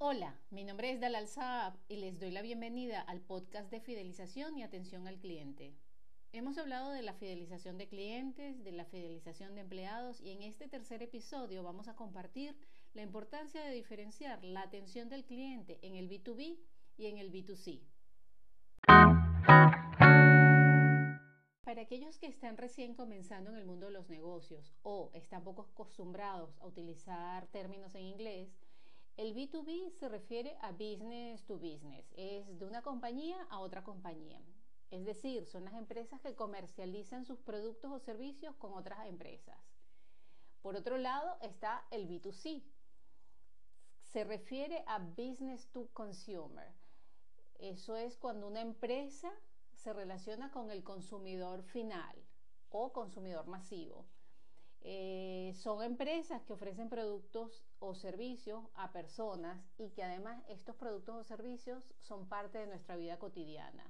Hola, mi nombre es Dalal Saab y les doy la bienvenida al podcast de fidelización y atención al cliente. Hemos hablado de la fidelización de clientes, de la fidelización de empleados y en este tercer episodio vamos a compartir la importancia de diferenciar la atención del cliente en el B2B y en el B2C. Para aquellos que están recién comenzando en el mundo de los negocios o están poco acostumbrados a utilizar términos en inglés, el B2B se refiere a business to business, es de una compañía a otra compañía. Es decir, son las empresas que comercializan sus productos o servicios con otras empresas. Por otro lado está el B2C. Se refiere a business to consumer. Eso es cuando una empresa se relaciona con el consumidor final o consumidor masivo. Eh, son empresas que ofrecen productos o servicios a personas y que además estos productos o servicios son parte de nuestra vida cotidiana.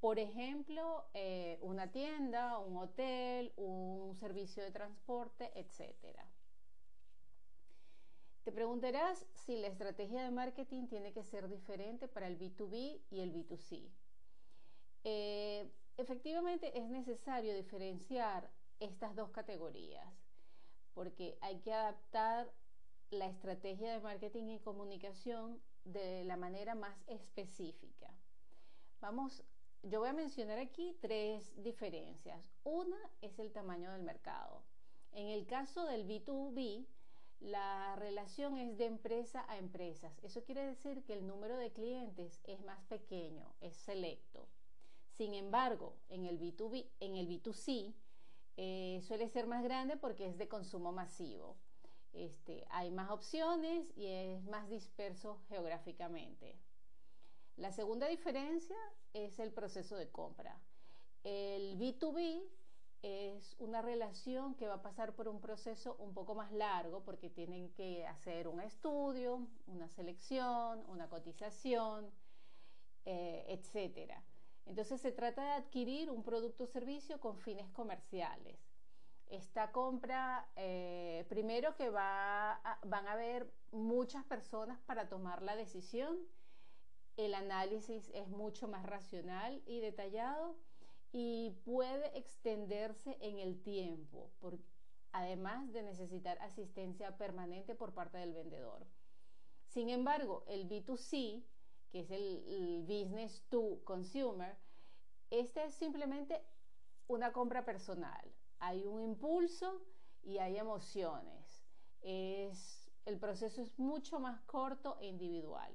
Por ejemplo, eh, una tienda, un hotel, un servicio de transporte, etc. Te preguntarás si la estrategia de marketing tiene que ser diferente para el B2B y el B2C. Eh, efectivamente es necesario diferenciar estas dos categorías, porque hay que adaptar la estrategia de marketing y comunicación de la manera más específica. Vamos, yo voy a mencionar aquí tres diferencias. Una es el tamaño del mercado. En el caso del B2B, la relación es de empresa a empresas. Eso quiere decir que el número de clientes es más pequeño, es selecto. Sin embargo, en el B2B, en el B2C, eh, suele ser más grande porque es de consumo masivo. Este, hay más opciones y es más disperso geográficamente. La segunda diferencia es el proceso de compra. El B2B es una relación que va a pasar por un proceso un poco más largo porque tienen que hacer un estudio, una selección, una cotización, eh, etc. Entonces se trata de adquirir un producto o servicio con fines comerciales. Esta compra, eh, primero que va van a haber muchas personas para tomar la decisión, el análisis es mucho más racional y detallado y puede extenderse en el tiempo, además de necesitar asistencia permanente por parte del vendedor. Sin embargo, el B2C que es el, business to consumer, este es simplemente una compra personal. Hay un impulso y hay emociones. Es, el proceso es mucho más corto e individual.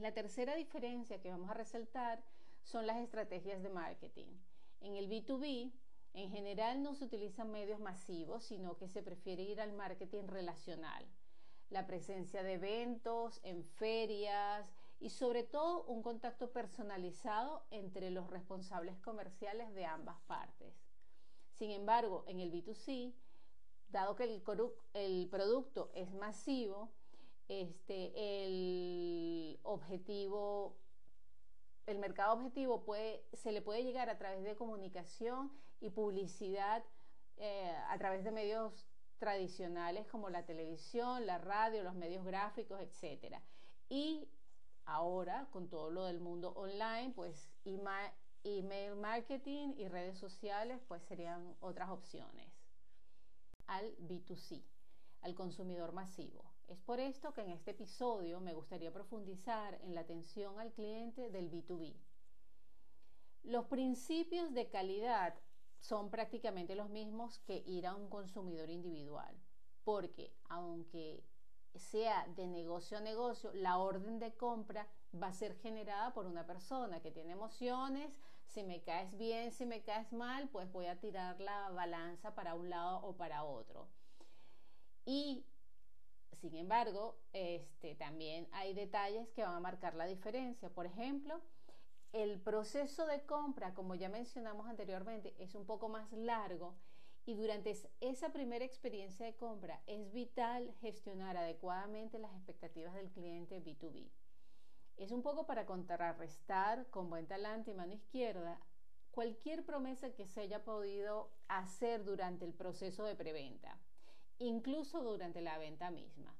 La tercera diferencia que vamos a resaltar son las estrategias de marketing. En el B2B, en general no se utilizan medios masivos, sino que se prefiere ir al marketing relacional. La presencia de eventos, en ferias, y sobre todo un contacto personalizado entre los responsables comerciales de ambas partes. Sin embargo, en el B2C, dado que el, producto es masivo, este, el objetivo, el mercado objetivo puede, se le puede llegar a través de comunicación y publicidad eh, a través de medios tradicionales como la televisión, la radio, los medios gráficos, etc. Y ahora con todo lo del mundo online, pues email marketing y redes sociales pues serían otras opciones al B2C, al consumidor masivo. Es por esto que en este episodio me gustaría profundizar en la atención al cliente del B2B. Los principios de calidad son prácticamente los mismos que ir a un consumidor individual, porque aunque sea de negocio a negocio, la orden de compra va a ser generada por una persona que tiene emociones. Si me caes bien, si me caes mal, pues voy a tirar la balanza para un lado o para otro. Y sin embargo, este, también hay detalles que van a marcar la diferencia. Por ejemplo, el proceso de compra, como ya mencionamos anteriormente, es un poco más largo y durante esa primera experiencia de compra es vital gestionar adecuadamente las expectativas del cliente B2B. Es un poco para contrarrestar con buen talante y mano izquierda cualquier promesa que se haya podido hacer durante el proceso de preventa, incluso durante la venta misma.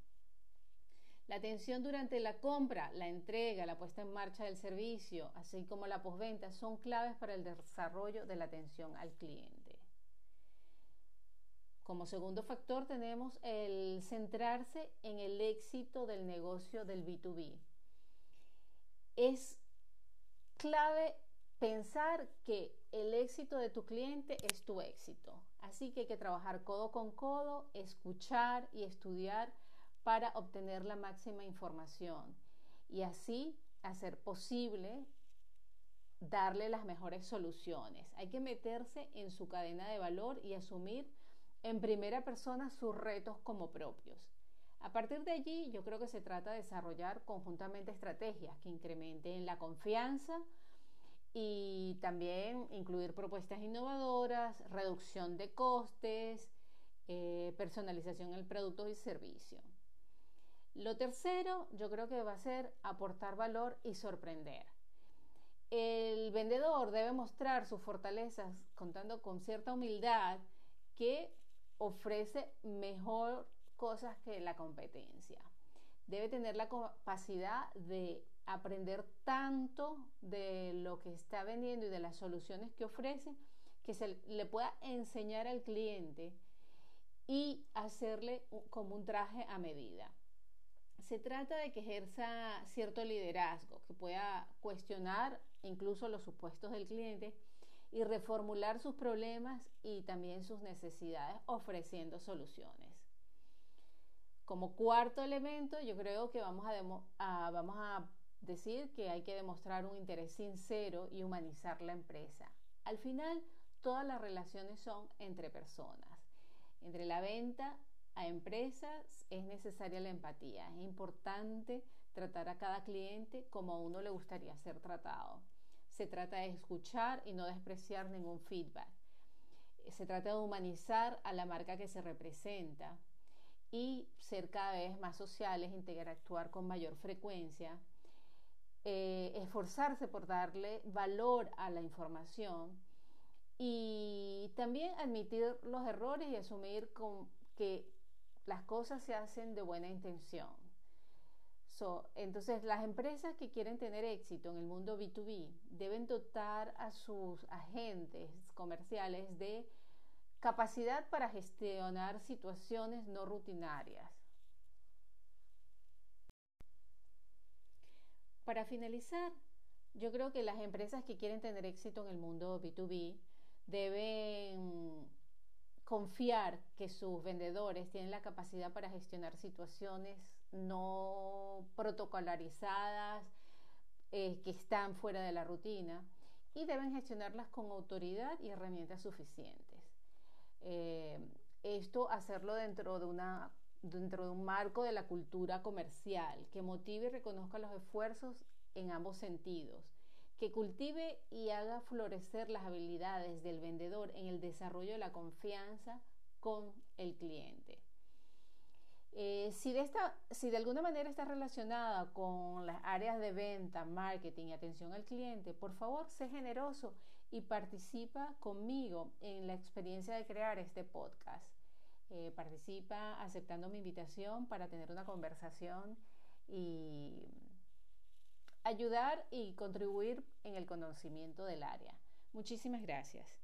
La atención durante la compra, la entrega, la puesta en marcha del servicio, así como la postventa, son claves para el desarrollo de la atención al cliente. Como segundo factor tenemos el centrarse en el éxito del negocio del B2B. Es clave pensar que el éxito de tu cliente es tu éxito. Así que hay que trabajar codo con codo, escuchar y estudiar para obtener la máxima información y así hacer posible darle las mejores soluciones. Hay que meterse en su cadena de valor y asumir en primera persona sus retos como propios. A partir de allí, yo creo que se trata de desarrollar conjuntamente estrategias que incrementen la confianza y también incluir propuestas innovadoras, reducción de costes, eh, personalización en productos y servicios. Lo tercero, yo creo que va a ser aportar valor y sorprender. El vendedor debe mostrar sus fortalezas contando con cierta humildad que ofrece mejor cosas que la competencia. Debe tener la capacidad de aprender tanto de lo que está vendiendo y de las soluciones que ofrece que se le pueda enseñar al cliente y hacerle como un traje a medida se trata de que ejerza cierto liderazgo, que pueda cuestionar incluso los supuestos del cliente y reformular sus problemas y también sus necesidades ofreciendo soluciones. Como cuarto elemento, yo creo que vamos a, vamos a decir que hay que demostrar un interés sincero y humanizar la empresa. Al final, todas las relaciones son entre personas, entre la venta a empresas es necesaria la empatía. Es importante tratar a cada cliente como a uno le gustaría ser tratado. Se trata de escuchar y no despreciar ningún feedback. Se trata de humanizar a la marca que se representa y ser cada vez más sociales, interactuar con mayor frecuencia, eh, esforzarse por darle valor a la información y también admitir los errores y asumir que las cosas se hacen de buena intención. Entonces, las empresas que quieren tener éxito en el mundo B2B deben dotar a sus agentes comerciales de capacidad para gestionar situaciones no rutinarias. Para finalizar, yo creo que las empresas que quieren tener éxito en el mundo B2B deben confiar que sus vendedores tienen la capacidad para gestionar situaciones no protocolarizadas, eh, que están fuera de la rutina y deben gestionarlas con autoridad y herramientas suficientes. Eh, esto hacerlo dentro de, una, dentro de un marco de la cultura comercial que motive y reconozca los esfuerzos en ambos sentidos que cultive y haga florecer las habilidades del vendedor en el desarrollo de la confianza con el cliente. Eh, si, de esta, si de alguna manera está relacionada con las áreas de venta, marketing y atención al cliente, por favor, sé generoso y participa conmigo en la experiencia de crear este podcast. Eh, participa aceptando mi invitación para tener una conversación y ayudar y contribuir en el conocimiento del área. Muchísimas gracias.